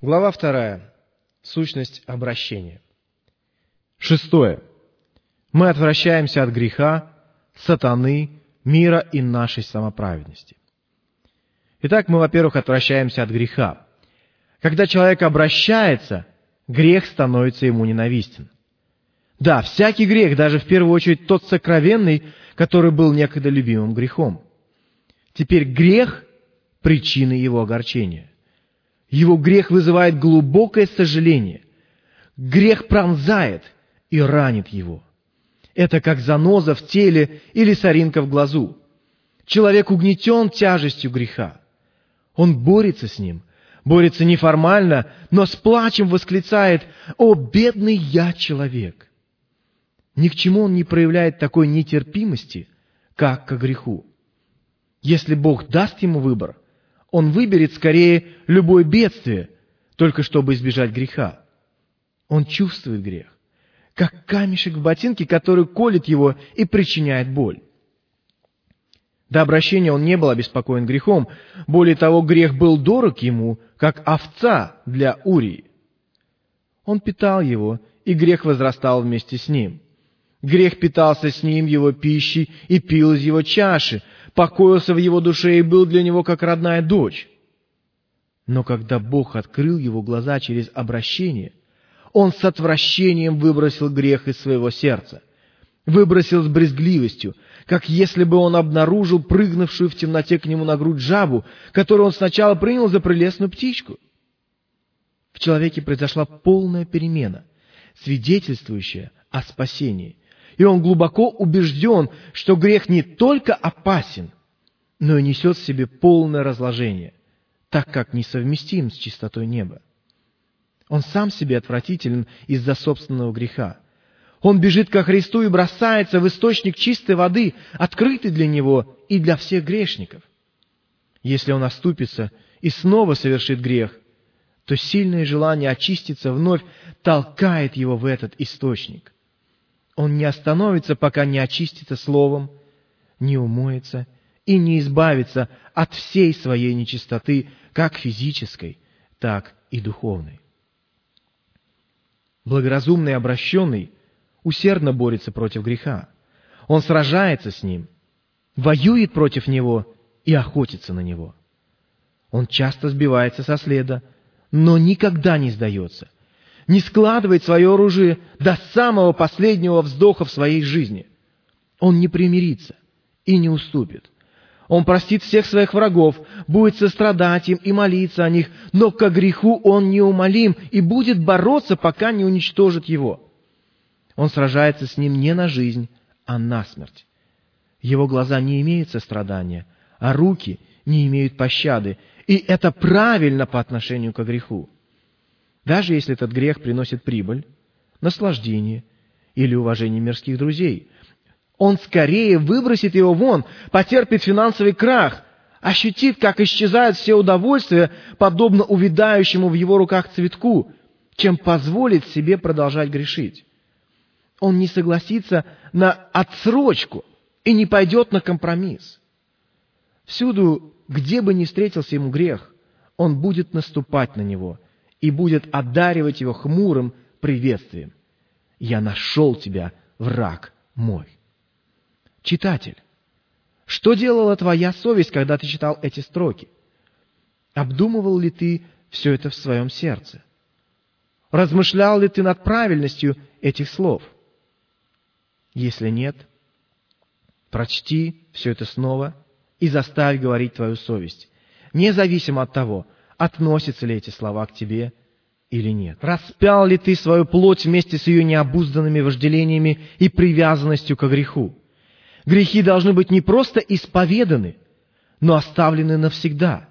Глава вторая. Сущность обращения. Шестое. Мы отвращаемся от греха, сатаны, мира и нашей самоправедности. Итак, мы, во-первых, отвращаемся от греха. Когда человек обращается, грех становится ему ненавистен. Да, всякий грех, даже в первую очередь тот сокровенный, который был некогда любимым грехом. Теперь грех – причина его огорчения. Его грех вызывает глубокое сожаление. Грех пронзает и ранит его. Это как заноза в теле или соринка в глазу. Человек угнетен тяжестью греха. Он борется с ним, борется неформально, но с плачем восклицает «О, бедный я человек!» Ни к чему он не проявляет такой нетерпимости, как к греху. Если Бог даст ему выбор, он выберет скорее любое бедствие, только чтобы избежать греха. Он чувствует грех, как камешек в ботинке, который колет его и причиняет боль. До обращения он не был обеспокоен грехом. Более того, грех был дорог ему, как овца для Урии. Он питал его, и грех возрастал вместе с ним. Грех питался с ним его пищей и пил из его чаши, покоился в его душе и был для него как родная дочь. Но когда Бог открыл его глаза через обращение, он с отвращением выбросил грех из своего сердца. Выбросил с брезгливостью, как если бы он обнаружил прыгнувшую в темноте к нему на грудь жабу, которую он сначала принял за прелестную птичку. В человеке произошла полная перемена, свидетельствующая о спасении – и он глубоко убежден, что грех не только опасен, но и несет в себе полное разложение, так как несовместим с чистотой неба. Он сам себе отвратителен из-за собственного греха. Он бежит ко Христу и бросается в источник чистой воды, открытый для него и для всех грешников. Если он оступится и снова совершит грех, то сильное желание очиститься вновь толкает его в этот источник. Он не остановится, пока не очистится словом, не умоется и не избавится от всей своей нечистоты, как физической, так и духовной. Благоразумный обращенный усердно борется против греха. Он сражается с ним, воюет против него и охотится на него. Он часто сбивается со следа, но никогда не сдается – не складывает свое оружие до самого последнего вздоха в своей жизни. Он не примирится и не уступит. Он простит всех своих врагов, будет сострадать им и молиться о них, но к греху он неумолим и будет бороться, пока не уничтожит его. Он сражается с ним не на жизнь, а на смерть. Его глаза не имеют сострадания, а руки не имеют пощады, и это правильно по отношению к греху даже если этот грех приносит прибыль, наслаждение или уважение мирских друзей. Он скорее выбросит его вон, потерпит финансовый крах, ощутит, как исчезают все удовольствия, подобно увядающему в его руках цветку, чем позволит себе продолжать грешить. Он не согласится на отсрочку и не пойдет на компромисс. Всюду, где бы ни встретился ему грех, он будет наступать на него и будет одаривать его хмурым приветствием. «Я нашел тебя, враг мой». Читатель, что делала твоя совесть, когда ты читал эти строки? Обдумывал ли ты все это в своем сердце? Размышлял ли ты над правильностью этих слов? Если нет, прочти все это снова и заставь говорить твою совесть, независимо от того, относятся ли эти слова к тебе или нет. Распял ли ты свою плоть вместе с ее необузданными вожделениями и привязанностью к греху? Грехи должны быть не просто исповеданы, но оставлены навсегда.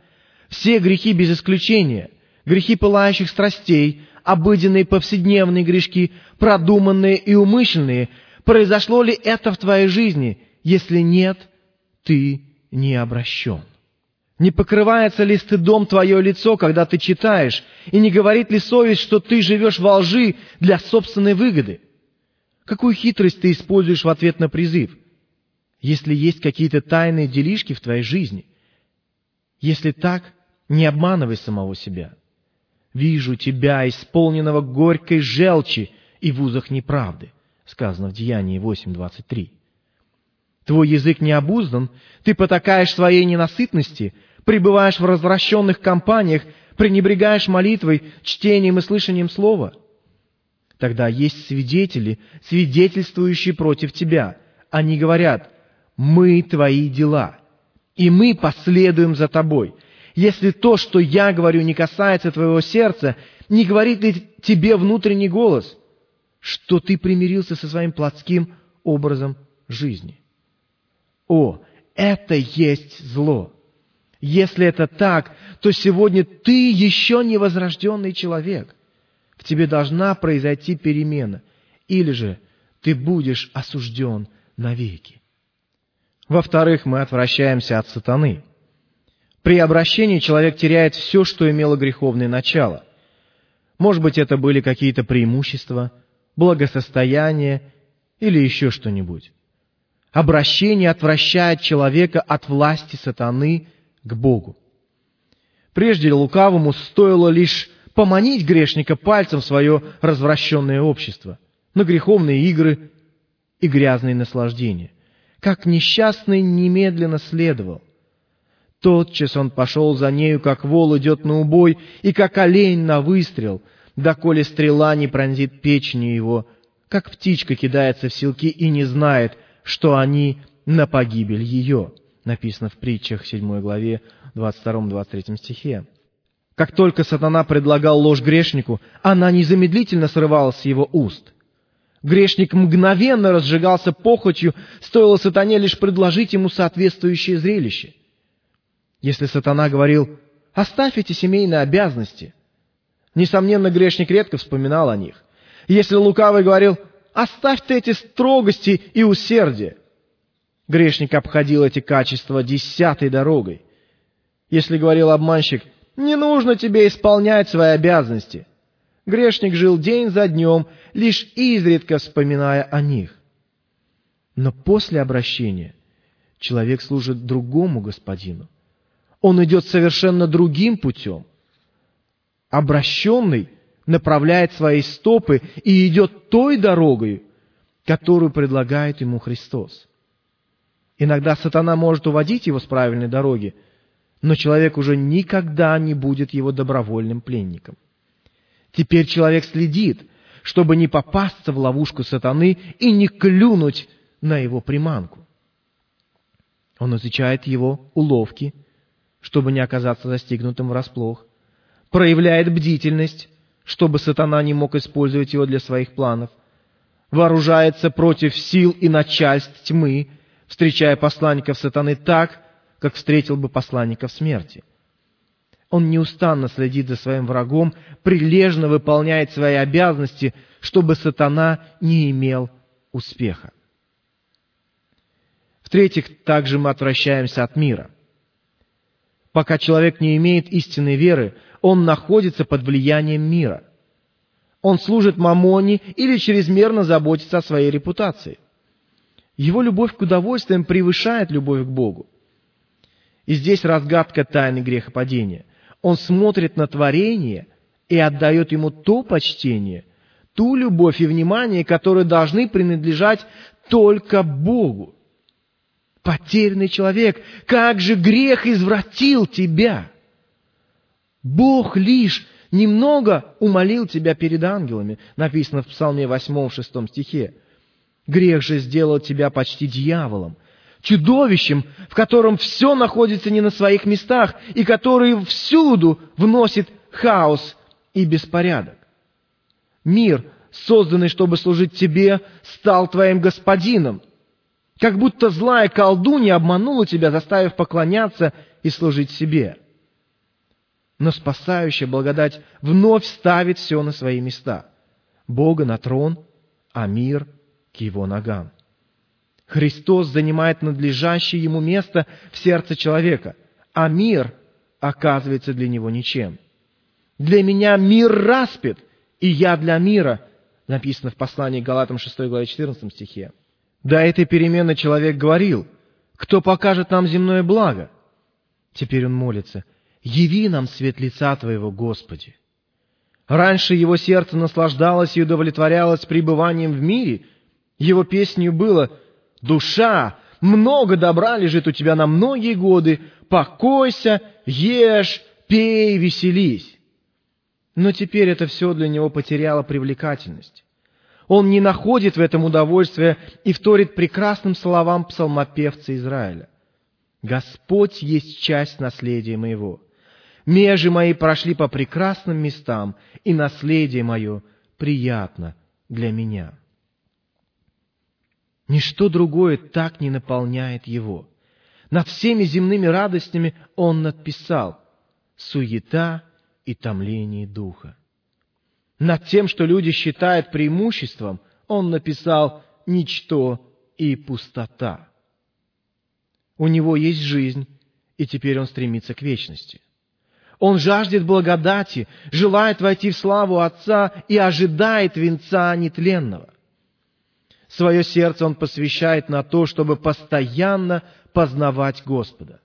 Все грехи без исключения, грехи пылающих страстей, обыденные повседневные грешки, продуманные и умышленные, произошло ли это в твоей жизни? Если нет, ты не обращен. Не покрывается ли стыдом твое лицо, когда ты читаешь, и не говорит ли совесть, что ты живешь во лжи для собственной выгоды? Какую хитрость ты используешь в ответ на призыв? Если есть какие-то тайные делишки в твоей жизни, если так, не обманывай самого себя. Вижу тебя, исполненного горькой желчи и в узах неправды, сказано в Деянии 8.23. Твой язык не обуздан, ты потакаешь своей ненасытности, пребываешь в развращенных компаниях, пренебрегаешь молитвой, чтением и слышанием слова. Тогда есть свидетели, свидетельствующие против тебя. Они говорят, мы твои дела, и мы последуем за тобой. Если то, что я говорю, не касается твоего сердца, не говорит ли тебе внутренний голос, что ты примирился со своим плотским образом жизни? О, это есть зло. Если это так, то сегодня ты еще не возрожденный человек. В тебе должна произойти перемена. Или же ты будешь осужден навеки. Во-вторых, мы отвращаемся от сатаны. При обращении человек теряет все, что имело греховное начало. Может быть, это были какие-то преимущества, благосостояние или еще что-нибудь. Обращение отвращает человека от власти сатаны к Богу. Прежде лукавому стоило лишь поманить грешника пальцем в свое развращенное общество, на греховные игры и грязные наслаждения. Как несчастный немедленно следовал. Тотчас он пошел за нею, как вол идет на убой, и как олень на выстрел, доколе стрела не пронзит печени его, как птичка кидается в селки и не знает, что они на погибель ее. Написано в притчах 7 главе 22-23 стихе. Как только сатана предлагал ложь грешнику, она незамедлительно срывалась с его уст. Грешник мгновенно разжигался похотью, стоило сатане лишь предложить ему соответствующее зрелище. Если сатана говорил «оставь эти семейные обязанности», несомненно, грешник редко вспоминал о них. Если лукавый говорил Оставь ты эти строгости и усердие. Грешник обходил эти качества десятой дорогой. Если говорил обманщик, не нужно тебе исполнять свои обязанности. Грешник жил день за днем, лишь изредка вспоминая о них. Но после обращения человек служит другому господину. Он идет совершенно другим путем. Обращенный направляет свои стопы и идет той дорогой, которую предлагает ему Христос. Иногда сатана может уводить его с правильной дороги, но человек уже никогда не будет его добровольным пленником. Теперь человек следит, чтобы не попасться в ловушку сатаны и не клюнуть на его приманку. Он изучает его уловки, чтобы не оказаться застигнутым врасплох, проявляет бдительность, чтобы сатана не мог использовать его для своих планов, вооружается против сил и начальств тьмы, встречая посланников сатаны так, как встретил бы посланников смерти. Он неустанно следит за своим врагом, прилежно выполняет свои обязанности, чтобы сатана не имел успеха. В-третьих, также мы отвращаемся от мира. Пока человек не имеет истинной веры, он находится под влиянием мира. Он служит мамоне или чрезмерно заботится о своей репутации. Его любовь к удовольствиям превышает любовь к Богу. И здесь разгадка тайны грехопадения. Он смотрит на творение и отдает ему то почтение, ту любовь и внимание, которые должны принадлежать только Богу. Потерянный человек, как же грех извратил тебя! Бог лишь немного умолил тебя перед ангелами, написано в Псалме 8, 6 стихе. Грех же сделал тебя почти дьяволом, чудовищем, в котором все находится не на своих местах и который всюду вносит хаос и беспорядок. Мир, созданный, чтобы служить тебе, стал твоим господином. Как будто злая колдунья обманула тебя, заставив поклоняться и служить себе но спасающая благодать вновь ставит все на свои места. Бога на трон, а мир к его ногам. Христос занимает надлежащее ему место в сердце человека, а мир оказывается для него ничем. Для меня мир распят, и я для мира, написано в послании Галатам 6 главе 14 стихе. До этой перемены человек говорил, кто покажет нам земное благо? Теперь он молится – Яви нам свет лица Твоего, Господи. Раньше его сердце наслаждалось и удовлетворялось пребыванием в мире. Его песнью было «Душа, много добра лежит у тебя на многие годы, покойся, ешь, пей, веселись». Но теперь это все для него потеряло привлекательность. Он не находит в этом удовольствия и вторит прекрасным словам псалмопевца Израиля. «Господь есть часть наследия моего». Межи мои прошли по прекрасным местам, и наследие мое приятно для меня. Ничто другое так не наполняет его. Над всеми земными радостями он надписал «суета и томление духа». Над тем, что люди считают преимуществом, он написал «ничто и пустота». У него есть жизнь, и теперь он стремится к вечности. Он жаждет благодати, желает войти в славу Отца и ожидает венца нетленного. Свое сердце он посвящает на то, чтобы постоянно познавать Господа.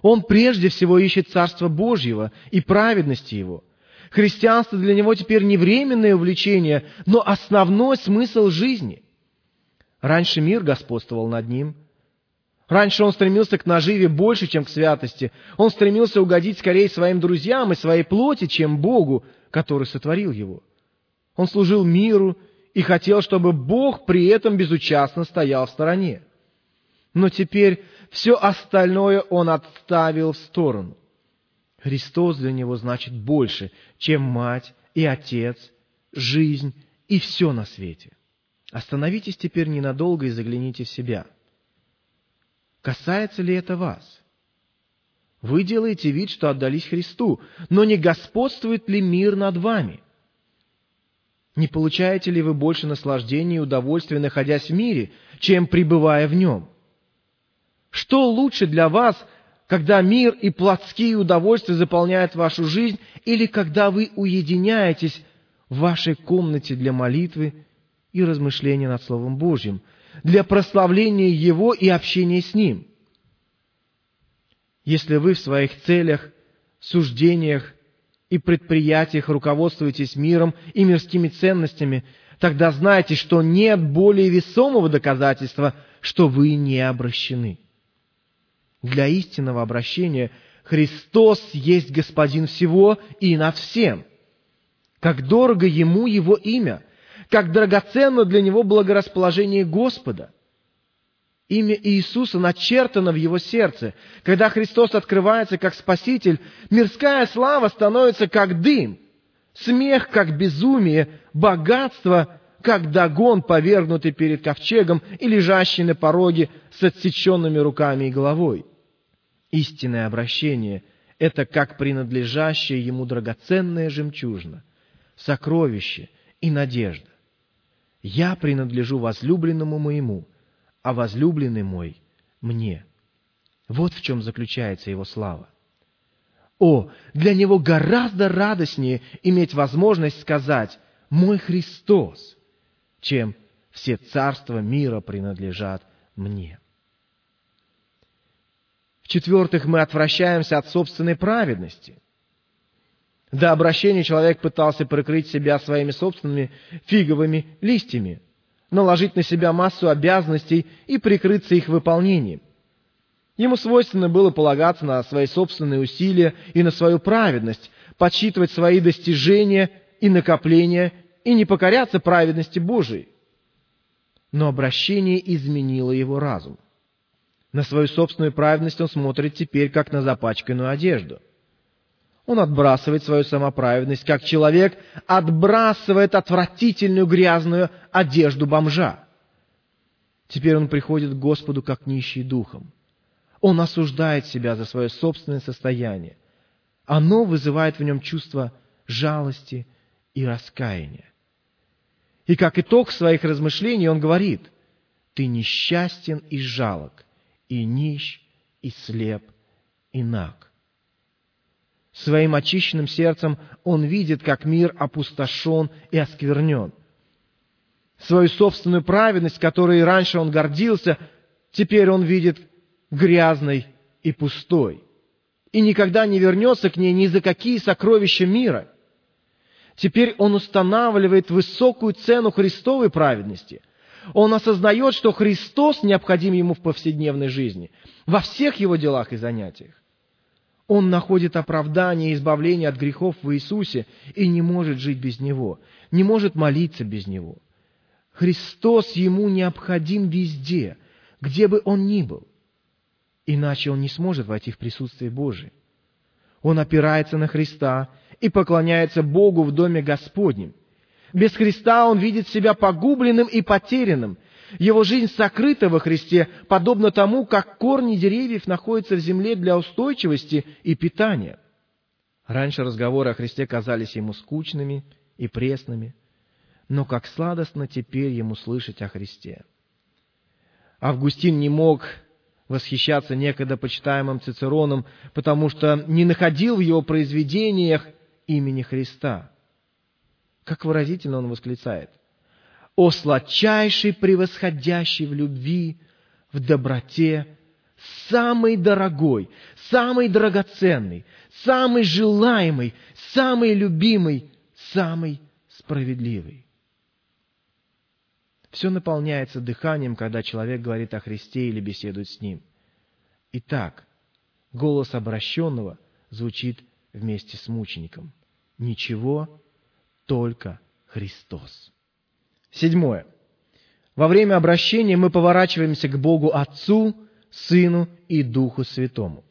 Он прежде всего ищет Царство Божьего и праведности Его. Христианство для него теперь не временное увлечение, но основной смысл жизни. Раньше мир господствовал над ним – Раньше он стремился к наживе больше, чем к святости. Он стремился угодить скорее своим друзьям и своей плоти, чем Богу, который сотворил его. Он служил миру и хотел, чтобы Бог при этом безучастно стоял в стороне. Но теперь все остальное он отставил в сторону. Христос для него значит больше, чем мать и отец, жизнь и все на свете. Остановитесь теперь ненадолго и загляните в себя – Касается ли это вас? Вы делаете вид, что отдались Христу, но не господствует ли мир над вами? Не получаете ли вы больше наслаждения и удовольствия, находясь в мире, чем пребывая в нем? Что лучше для вас, когда мир и плотские удовольствия заполняют вашу жизнь, или когда вы уединяетесь в вашей комнате для молитвы и размышления над Словом Божьим – для прославления Его и общения с Ним. Если вы в своих целях, суждениях и предприятиях руководствуетесь миром и мирскими ценностями, тогда знайте, что нет более весомого доказательства, что вы не обращены. Для истинного обращения Христос есть Господин всего и над всем. Как дорого Ему Его имя – как драгоценно для него благорасположение Господа. Имя Иисуса начертано в его сердце. Когда Христос открывается как Спаситель, мирская слава становится как дым, смех как безумие, богатство как догон, повергнутый перед ковчегом и лежащий на пороге с отсеченными руками и головой. Истинное обращение – это как принадлежащее ему драгоценная жемчужина, сокровище и надежда. Я принадлежу возлюбленному моему, а возлюбленный мой мне. Вот в чем заключается его слава. О, для него гораздо радостнее иметь возможность сказать «Мой Христос», чем «Все царства мира принадлежат мне». В-четвертых, мы отвращаемся от собственной праведности. До обращения человек пытался прикрыть себя своими собственными фиговыми листьями, наложить на себя массу обязанностей и прикрыться их выполнением. Ему свойственно было полагаться на свои собственные усилия и на свою праведность, подсчитывать свои достижения и накопления и не покоряться праведности Божией. Но обращение изменило его разум. На свою собственную праведность он смотрит теперь как на запачканную одежду – он отбрасывает свою самоправедность, как человек отбрасывает отвратительную грязную одежду бомжа. Теперь он приходит к Господу как нищий духом. Он осуждает себя за свое собственное состояние. Оно вызывает в нем чувство жалости и раскаяния. И как итог своих размышлений он говорит, «Ты несчастен и жалок, и нищ, и слеп, и наг». Своим очищенным сердцем он видит, как мир опустошен и осквернен. Свою собственную праведность, которой раньше он гордился, теперь он видит грязной и пустой. И никогда не вернется к ней ни за какие сокровища мира. Теперь он устанавливает высокую цену Христовой праведности. Он осознает, что Христос необходим ему в повседневной жизни, во всех его делах и занятиях. Он находит оправдание и избавление от грехов в Иисусе и не может жить без Него, не может молиться без Него. Христос ему необходим везде, где бы он ни был. Иначе он не сможет войти в присутствие Божие. Он опирается на Христа и поклоняется Богу в доме Господнем. Без Христа он видит себя погубленным и потерянным. Его жизнь сокрыта во Христе, подобно тому, как корни деревьев находятся в земле для устойчивости и питания. Раньше разговоры о Христе казались ему скучными и пресными, но как сладостно теперь ему слышать о Христе. Августин не мог восхищаться некогда почитаемым Цицероном, потому что не находил в его произведениях имени Христа. Как выразительно он восклицает. «О сладчайший, превосходящий в любви, в доброте, самый дорогой, самый драгоценный, самый желаемый, самый любимый, самый справедливый». Все наполняется дыханием, когда человек говорит о Христе или беседует с Ним. Итак, голос обращенного звучит вместе с мучеником. Ничего, только Христос. Седьмое. Во время обращения мы поворачиваемся к Богу Отцу, Сыну и Духу Святому.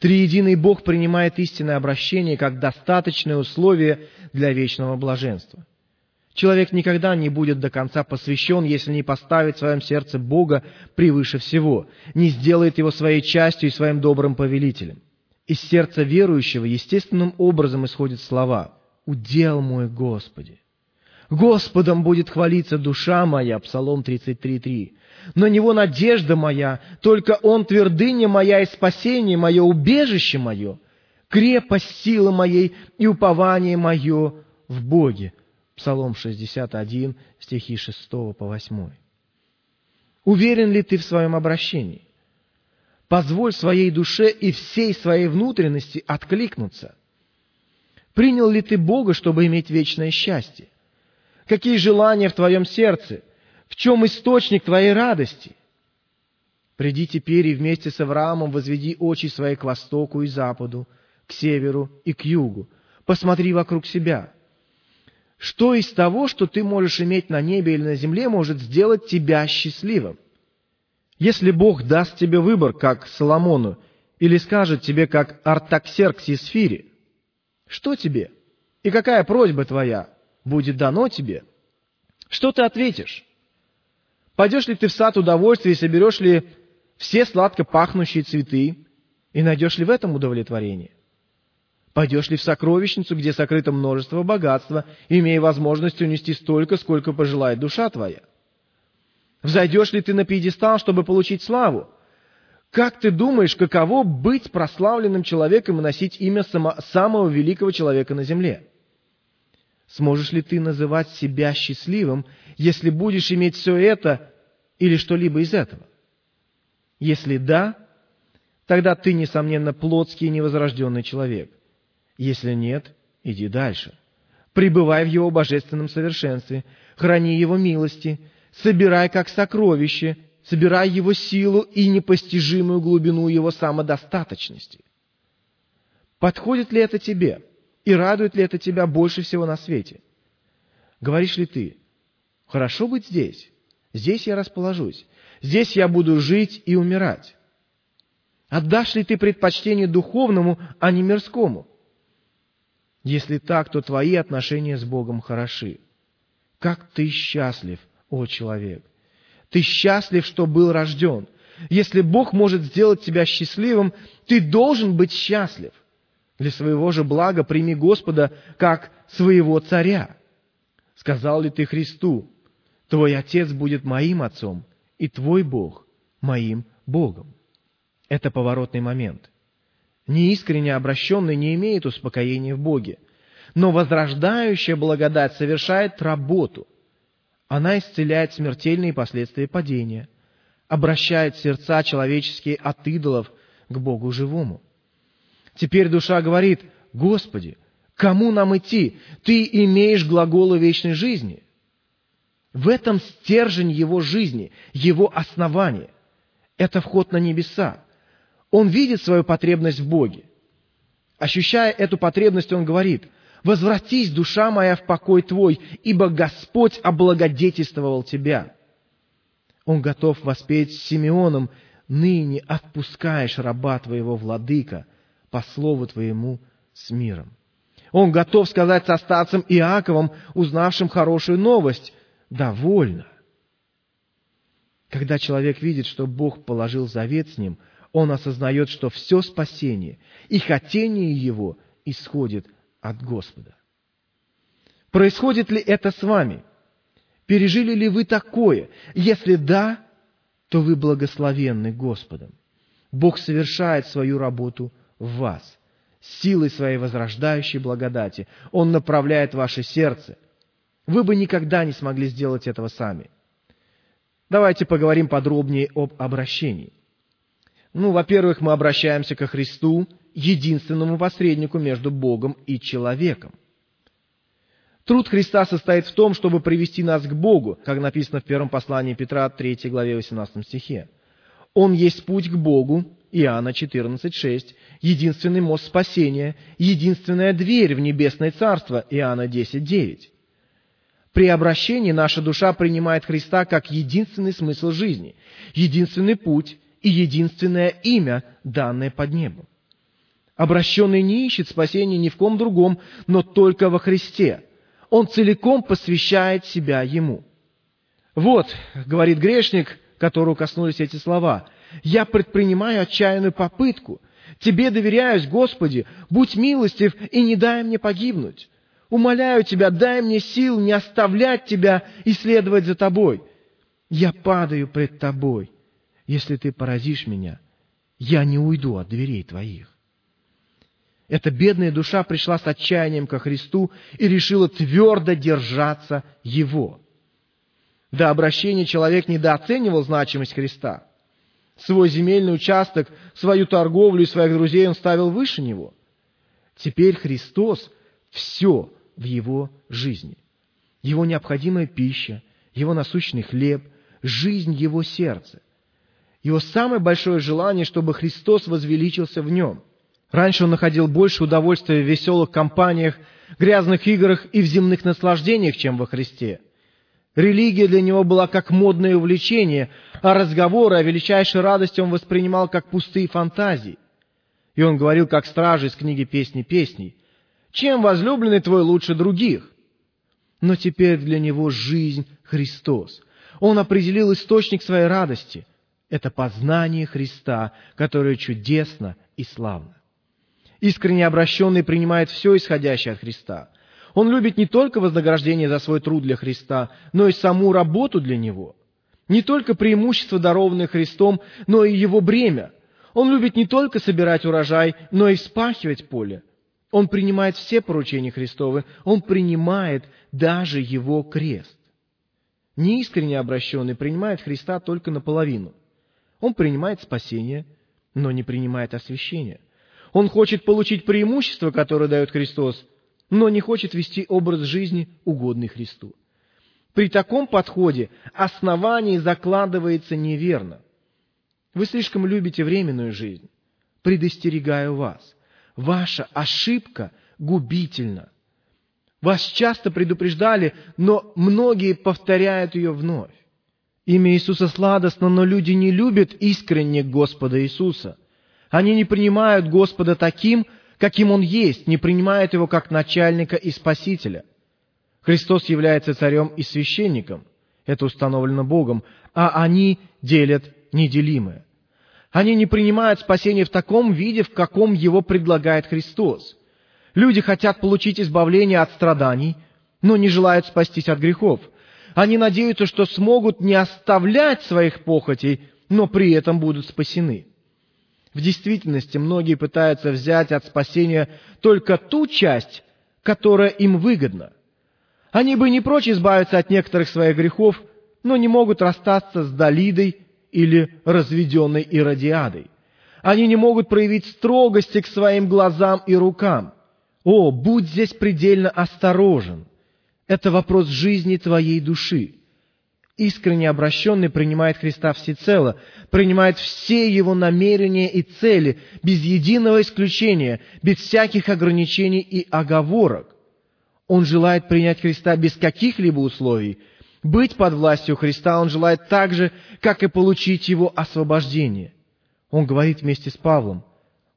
Триединый Бог принимает истинное обращение как достаточное условие для вечного блаженства – Человек никогда не будет до конца посвящен, если не поставит в своем сердце Бога превыше всего, не сделает его своей частью и своим добрым повелителем. Из сердца верующего естественным образом исходят слова «Удел мой Господи». Господом будет хвалиться душа моя, Псалом 33.3. На Него надежда моя, только Он твердыня моя и спасение мое, убежище мое, крепость силы моей и упование мое в Боге. Псалом 61, стихи 6 по 8. Уверен ли ты в своем обращении? Позволь своей душе и всей своей внутренности откликнуться. Принял ли ты Бога, чтобы иметь вечное счастье? Какие желания в твоем сердце? В чем источник твоей радости? Приди теперь и вместе с Авраамом возведи очи свои к востоку и западу, к северу и к югу. Посмотри вокруг себя – что из того, что ты можешь иметь на небе или на земле, может сделать тебя счастливым? Если Бог даст тебе выбор, как Соломону, или скажет тебе, как Артаксерксис Фири, что тебе? И какая просьба твоя будет дано тебе? Что ты ответишь? Пойдешь ли ты в сад удовольствия и соберешь ли все сладко пахнущие цветы, и найдешь ли в этом удовлетворение? Пойдешь ли в сокровищницу, где сокрыто множество богатства, имея возможность унести столько, сколько пожелает душа твоя? Взойдешь ли ты на пьедестал, чтобы получить славу? Как ты думаешь, каково быть прославленным человеком и носить имя само, самого великого человека на земле? Сможешь ли ты называть себя счастливым, если будешь иметь все это или что-либо из этого? Если да, тогда ты, несомненно, плотский и невозрожденный человек. Если нет, иди дальше. Пребывай в Его божественном совершенстве, храни Его милости, собирай как сокровище, собирай Его силу и непостижимую глубину Его самодостаточности. Подходит ли это тебе? И радует ли это тебя больше всего на свете? Говоришь ли ты, хорошо быть здесь, здесь я расположусь, здесь я буду жить и умирать? Отдашь ли ты предпочтение духовному, а не мирскому? Если так, то твои отношения с Богом хороши. Как ты счастлив, о человек! Ты счастлив, что был рожден. Если Бог может сделать тебя счастливым, ты должен быть счастлив. Для своего же блага прими Господа как своего царя. Сказал ли ты Христу, твой Отец будет моим Отцом, и твой Бог моим Богом? Это поворотный момент – Неискренне обращенный не имеет успокоения в Боге. Но возрождающая благодать совершает работу. Она исцеляет смертельные последствия падения, обращает сердца человеческие от идолов к Богу живому. Теперь душа говорит, «Господи, кому нам идти? Ты имеешь глаголы вечной жизни. В этом стержень его жизни, его основание. Это вход на небеса. Он видит свою потребность в Боге. Ощущая эту потребность, он говорит, «Возвратись, душа моя, в покой твой, ибо Господь облагодетельствовал тебя». Он готов воспеть Симеоном, «Ныне отпускаешь раба твоего, владыка, по слову твоему с миром». Он готов сказать со старцем Иаковом, узнавшим хорошую новость, «Довольно». Когда человек видит, что Бог положил завет с ним – он осознает, что все спасение и хотение его исходит от Господа. Происходит ли это с вами? Пережили ли вы такое? Если да, то вы благословенны Господом. Бог совершает свою работу в вас. Силой своей возрождающей благодати Он направляет ваше сердце. Вы бы никогда не смогли сделать этого сами. Давайте поговорим подробнее об обращении. Ну, во-первых, мы обращаемся ко Христу, единственному посреднику между Богом и человеком. Труд Христа состоит в том, чтобы привести нас к Богу, как написано в первом послании Петра, 3 главе 18 стихе. Он есть путь к Богу, Иоанна 14,6, единственный мост спасения, единственная дверь в небесное царство, Иоанна 10,9. При обращении наша душа принимает Христа как единственный смысл жизни, единственный путь, и единственное имя, данное под небом. Обращенный не ищет спасения ни в ком другом, но только во Христе. Он целиком посвящает себя Ему. Вот, говорит грешник, которого коснулись эти слова, «Я предпринимаю отчаянную попытку. Тебе доверяюсь, Господи, будь милостив и не дай мне погибнуть. Умоляю Тебя, дай мне сил не оставлять Тебя и следовать за Тобой. Я падаю пред Тобой если ты поразишь меня, я не уйду от дверей твоих. Эта бедная душа пришла с отчаянием ко Христу и решила твердо держаться Его. До обращения человек недооценивал значимость Христа. Свой земельный участок, свою торговлю и своих друзей он ставил выше него. Теперь Христос – все в его жизни. Его необходимая пища, его насущный хлеб, жизнь его сердца. Его самое большое желание, чтобы Христос возвеличился в нем. Раньше он находил больше удовольствия в веселых компаниях, грязных играх и в земных наслаждениях, чем во Христе. Религия для него была как модное увлечение, а разговоры о величайшей радости он воспринимал как пустые фантазии. И он говорил, как стражи из книги «Песни песней», «Чем возлюбленный твой лучше других?» Но теперь для него жизнь Христос. Он определил источник своей радости – это познание Христа, которое чудесно и славно. Искренне обращенный принимает все исходящее от Христа. Он любит не только вознаграждение за свой труд для Христа, но и саму работу для Него. Не только преимущество, дарованное Христом, но и Его бремя. Он любит не только собирать урожай, но и вспахивать поле. Он принимает все поручения Христовы, он принимает даже Его крест. Неискренне обращенный принимает Христа только наполовину – он принимает спасение, но не принимает освящение. Он хочет получить преимущество, которое дает Христос, но не хочет вести образ жизни, угодный Христу. При таком подходе основание закладывается неверно. Вы слишком любите временную жизнь. Предостерегаю вас. Ваша ошибка губительна. Вас часто предупреждали, но многие повторяют ее вновь. Имя Иисуса сладостно, но люди не любят искренне Господа Иисуса. Они не принимают Господа таким, каким Он есть, не принимают Его как начальника и Спасителя. Христос является царем и священником. Это установлено Богом. А они делят неделимое. Они не принимают спасение в таком виде, в каком его предлагает Христос. Люди хотят получить избавление от страданий, но не желают спастись от грехов – они надеются, что смогут не оставлять своих похотей, но при этом будут спасены. В действительности многие пытаются взять от спасения только ту часть, которая им выгодна. Они бы не прочь избавиться от некоторых своих грехов, но не могут расстаться с Далидой или разведенной Иродиадой. Они не могут проявить строгости к своим глазам и рукам. О, будь здесь предельно осторожен. Это вопрос жизни твоей души. Искренне обращенный принимает Христа всецело, принимает все его намерения и цели, без единого исключения, без всяких ограничений и оговорок. Он желает принять Христа без каких-либо условий. Быть под властью Христа он желает так же, как и получить его освобождение. Он говорит вместе с Павлом,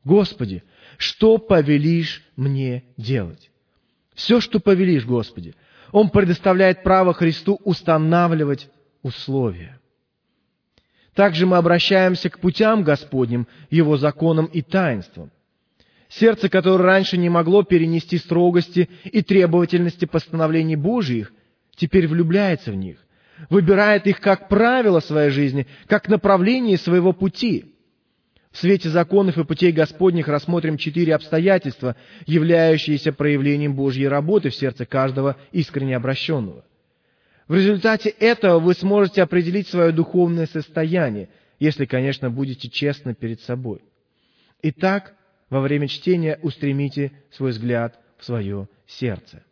«Господи, что повелишь мне делать?» Все, что повелишь, Господи. Он предоставляет право Христу устанавливать условия. Также мы обращаемся к путям Господним, Его законам и таинствам. Сердце, которое раньше не могло перенести строгости и требовательности постановлений Божьих, теперь влюбляется в них, выбирает их как правило своей жизни, как направление своего пути. В свете законов и путей Господних рассмотрим четыре обстоятельства, являющиеся проявлением Божьей работы в сердце каждого искренне обращенного. В результате этого вы сможете определить свое духовное состояние, если, конечно, будете честны перед собой. Итак, во время чтения устремите свой взгляд в свое сердце.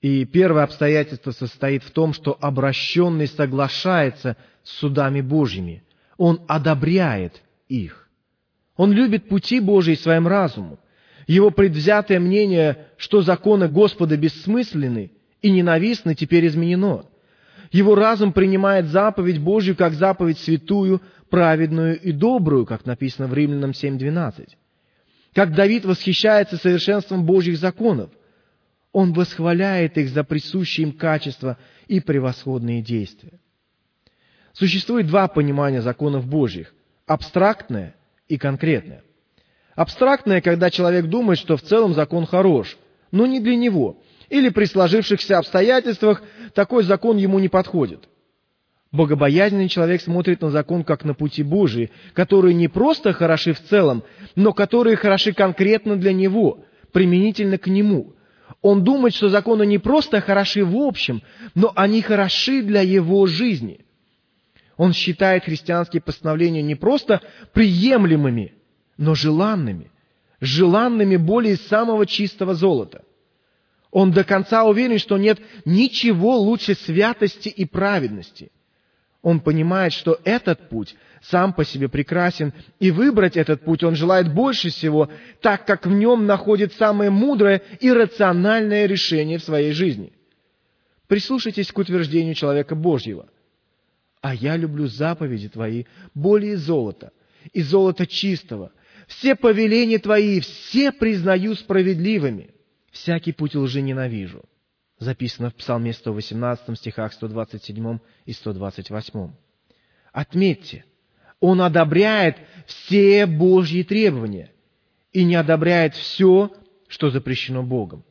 И первое обстоятельство состоит в том, что обращенный соглашается с судами Божьими. Он одобряет их. Он любит пути Божьи своим разумом. Его предвзятое мнение, что законы Господа бессмысленны и ненавистны, теперь изменено. Его разум принимает заповедь Божью как заповедь святую, праведную и добрую, как написано в Римлянам 7.12 как Давид восхищается совершенством Божьих законов. Он восхваляет их за присущие им качества и превосходные действия. Существует два понимания законов Божьих – абстрактное и конкретное. Абстрактное, когда человек думает, что в целом закон хорош, но не для него, или при сложившихся обстоятельствах такой закон ему не подходит – Богобоязненный человек смотрит на закон как на пути Божии, которые не просто хороши в целом, но которые хороши конкретно для него, применительно к нему. Он думает, что законы не просто хороши в общем, но они хороши для его жизни. Он считает христианские постановления не просто приемлемыми, но желанными, желанными более самого чистого золота. Он до конца уверен, что нет ничего лучше святости и праведности – он понимает, что этот путь сам по себе прекрасен, и выбрать этот путь он желает больше всего, так как в нем находит самое мудрое и рациональное решение в своей жизни. Прислушайтесь к утверждению человека Божьего. «А я люблю заповеди Твои более золота, и золота чистого. Все повеления Твои, все признаю справедливыми. Всякий путь лжи ненавижу» записано в Псалме 118 стихах 127 и 128. Отметьте, он одобряет все Божьи требования и не одобряет все, что запрещено Богом.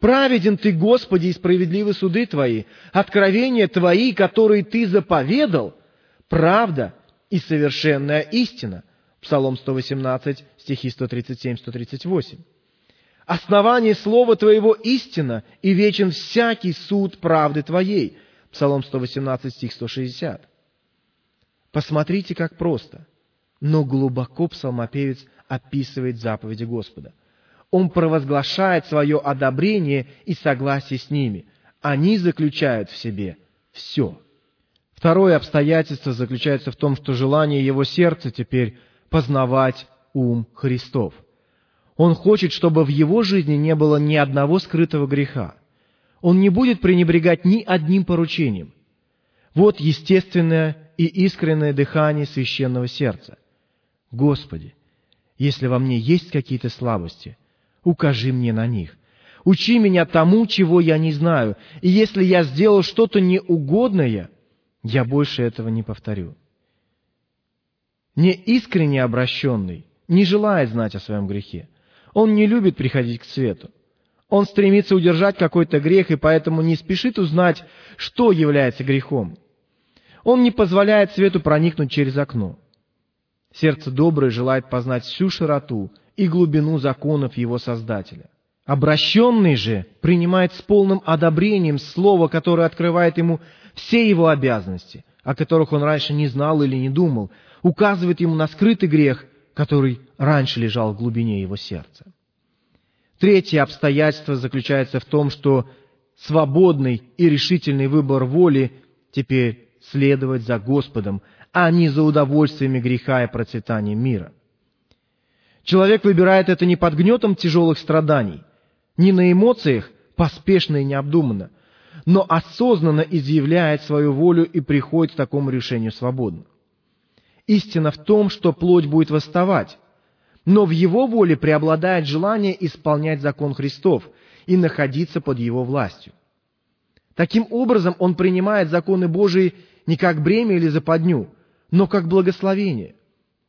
Праведен ты, Господи, и справедливы суды Твои, откровения Твои, которые Ты заповедал, правда и совершенная истина. Псалом 118, стихи 137-138. Основание Слова Твоего истина, и вечен всякий суд правды Твоей. Псалом 118, стих 160. Посмотрите, как просто, но глубоко псалмопевец описывает заповеди Господа. Он провозглашает свое одобрение и согласие с ними. Они заключают в себе все. Второе обстоятельство заключается в том, что желание его сердца теперь познавать ум Христов – он хочет, чтобы в его жизни не было ни одного скрытого греха. Он не будет пренебрегать ни одним поручением. Вот естественное и искреннее дыхание священного сердца. Господи, если во мне есть какие-то слабости, укажи мне на них. Учи меня тому, чего я не знаю, и если я сделал что-то неугодное, я больше этого не повторю. Неискренне обращенный не желает знать о своем грехе. Он не любит приходить к свету. Он стремится удержать какой-то грех и поэтому не спешит узнать, что является грехом. Он не позволяет свету проникнуть через окно. Сердце доброе желает познать всю широту и глубину законов его Создателя. Обращенный же принимает с полным одобрением слово, которое открывает ему все его обязанности, о которых он раньше не знал или не думал, указывает ему на скрытый грех который раньше лежал в глубине его сердца. Третье обстоятельство заключается в том, что свободный и решительный выбор воли теперь следовать за Господом, а не за удовольствиями греха и процветанием мира. Человек выбирает это не под гнетом тяжелых страданий, не на эмоциях, поспешно и необдуманно, но осознанно изъявляет свою волю и приходит к такому решению свободно. Истина в том, что плоть будет восставать, но в его воле преобладает желание исполнять закон Христов и находиться под его властью. Таким образом, он принимает законы Божии не как бремя или западню, но как благословение,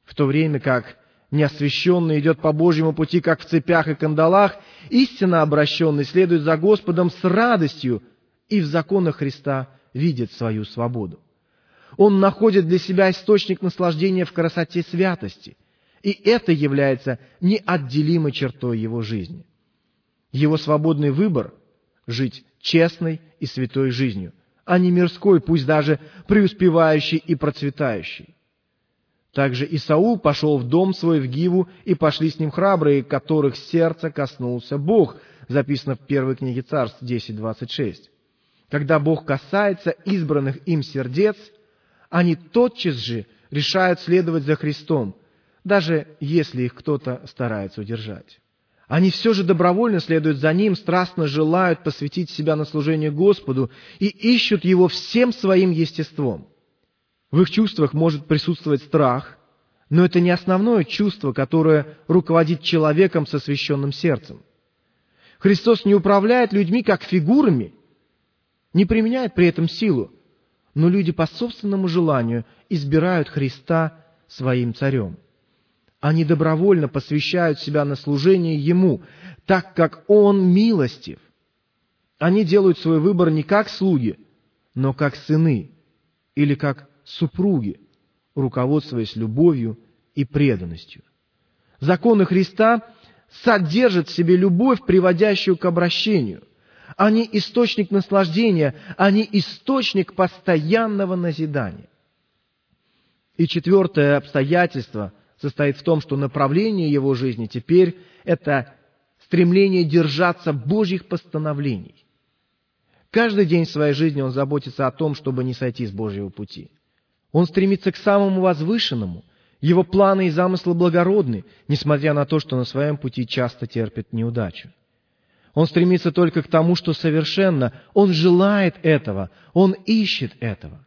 в то время как неосвященный идет по Божьему пути, как в цепях и кандалах, истинно обращенный следует за Господом с радостью и в законах Христа видит свою свободу. Он находит для себя источник наслаждения в красоте святости, и это является неотделимой чертой его жизни. Его свободный выбор – жить честной и святой жизнью, а не мирской, пусть даже преуспевающей и процветающей. Также и Саул пошел в дом свой в Гиву, и пошли с ним храбрые, которых сердце коснулся Бог, записано в первой книге Царств 10.26. Когда Бог касается избранных им сердец, они тотчас же решают следовать за Христом, даже если их кто-то старается удержать. Они все же добровольно следуют за Ним, страстно желают посвятить себя на служение Господу и ищут Его всем своим естеством. В их чувствах может присутствовать страх, но это не основное чувство, которое руководит человеком со священным сердцем. Христос не управляет людьми как фигурами, не применяет при этом силу, но люди по собственному желанию избирают Христа своим царем. Они добровольно посвящают себя на служение Ему, так как Он милостив. Они делают свой выбор не как слуги, но как сыны или как супруги, руководствуясь любовью и преданностью. Законы Христа содержат в себе любовь, приводящую к обращению. Они источник наслаждения, они источник постоянного назидания. И четвертое обстоятельство состоит в том, что направление его жизни теперь – это стремление держаться Божьих постановлений. Каждый день своей жизни он заботится о том, чтобы не сойти с Божьего пути. Он стремится к самому возвышенному. Его планы и замыслы благородны, несмотря на то, что на своем пути часто терпит неудачу. Он стремится только к тому, что совершенно. Он желает этого. Он ищет этого.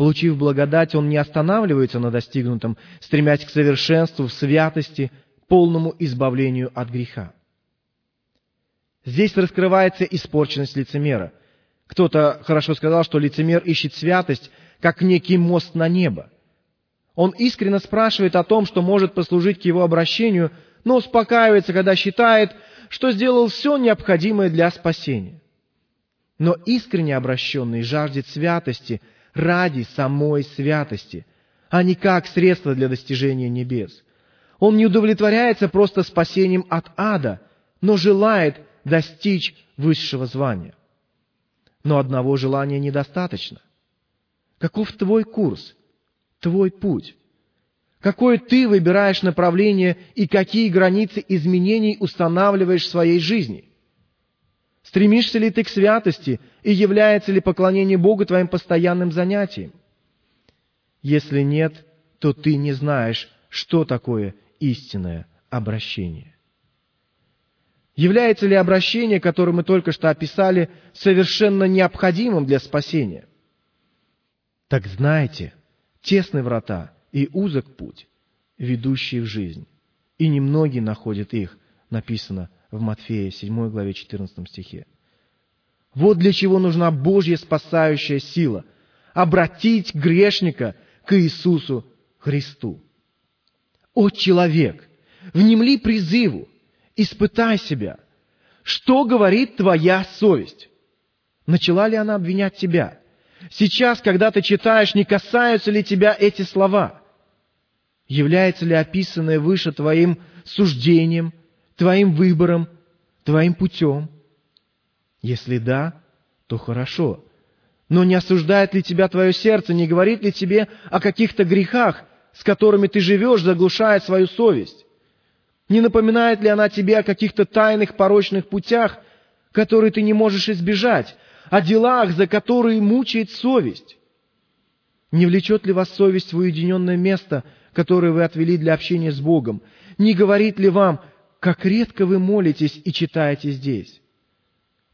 Получив благодать, он не останавливается на достигнутом, стремясь к совершенству в святости, полному избавлению от греха. Здесь раскрывается испорченность лицемера. Кто-то хорошо сказал, что лицемер ищет святость, как некий мост на небо. Он искренне спрашивает о том, что может послужить к его обращению, но успокаивается, когда считает, что сделал все необходимое для спасения. Но искренне обращенный жаждет святости ради самой святости, а не как средство для достижения небес. Он не удовлетворяется просто спасением от ада, но желает достичь высшего звания. Но одного желания недостаточно. Каков твой курс, твой путь? Какое ты выбираешь направление и какие границы изменений устанавливаешь в своей жизни? Стремишься ли ты к святости и является ли поклонение Богу твоим постоянным занятием? Если нет, то ты не знаешь, что такое истинное обращение. Является ли обращение, которое мы только что описали, совершенно необходимым для спасения? Так знайте, тесны врата и узок путь, ведущий в жизнь, и немногие находят их, написано в Матфея 7 главе 14 стихе. Вот для чего нужна Божья спасающая сила – обратить грешника к Иисусу Христу. О человек, внемли призыву, испытай себя. Что говорит твоя совесть? Начала ли она обвинять тебя? Сейчас, когда ты читаешь, не касаются ли тебя эти слова? Является ли описанное выше твоим суждением, твоим выбором, твоим путем? Если да, то хорошо. Но не осуждает ли тебя твое сердце, не говорит ли тебе о каких-то грехах, с которыми ты живешь, заглушая свою совесть? Не напоминает ли она тебе о каких-то тайных порочных путях, которые ты не можешь избежать, о делах, за которые мучает совесть? Не влечет ли вас совесть в уединенное место, которое вы отвели для общения с Богом? Не говорит ли вам, как редко вы молитесь и читаете здесь?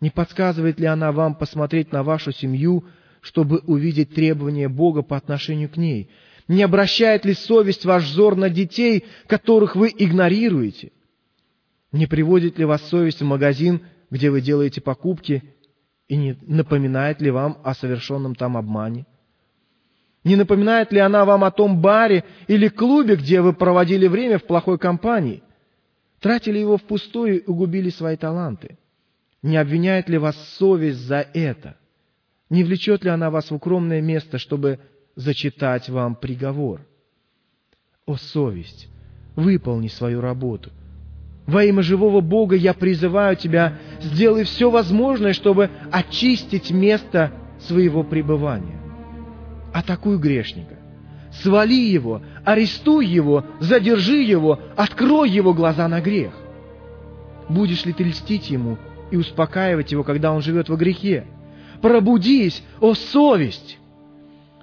Не подсказывает ли она вам посмотреть на вашу семью, чтобы увидеть требования Бога по отношению к ней? Не обращает ли совесть ваш взор на детей, которых вы игнорируете? Не приводит ли вас совесть в магазин, где вы делаете покупки, и не напоминает ли вам о совершенном там обмане? Не напоминает ли она вам о том баре или клубе, где вы проводили время в плохой компании? Тратили его впустую и угубили свои таланты? Не обвиняет ли вас совесть за это? Не влечет ли она вас в укромное место, чтобы зачитать вам приговор. О, совесть, выполни свою работу. Во имя живого Бога я призываю тебя, сделай все возможное, чтобы очистить место своего пребывания. Атакуй грешника. Свали его, арестуй его, задержи его, открой его глаза на грех. Будешь ли ты льстить ему и успокаивать его, когда он живет во грехе? Пробудись, о совесть!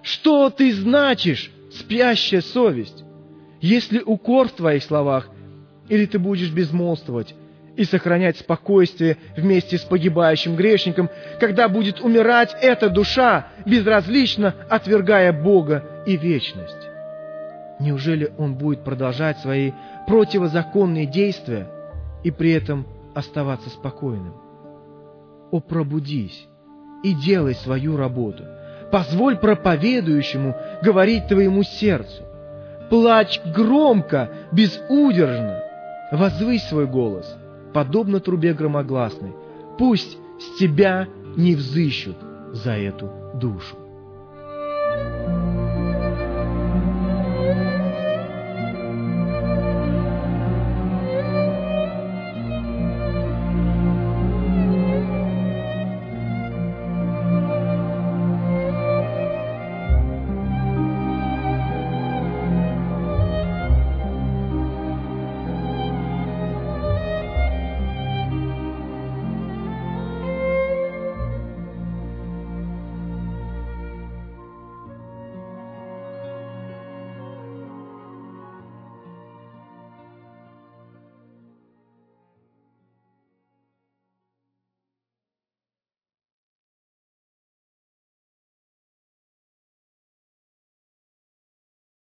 Что ты значишь, спящая совесть? Есть ли укор в твоих словах, или ты будешь безмолвствовать и сохранять спокойствие вместе с погибающим грешником, когда будет умирать эта душа, безразлично отвергая Бога и вечность? Неужели он будет продолжать свои противозаконные действия и при этом оставаться спокойным? О, пробудись и делай свою работу – Позволь проповедующему говорить твоему сердцу. Плачь громко, безудержно. Возвысь свой голос, подобно трубе громогласной. Пусть с тебя не взыщут за эту душу.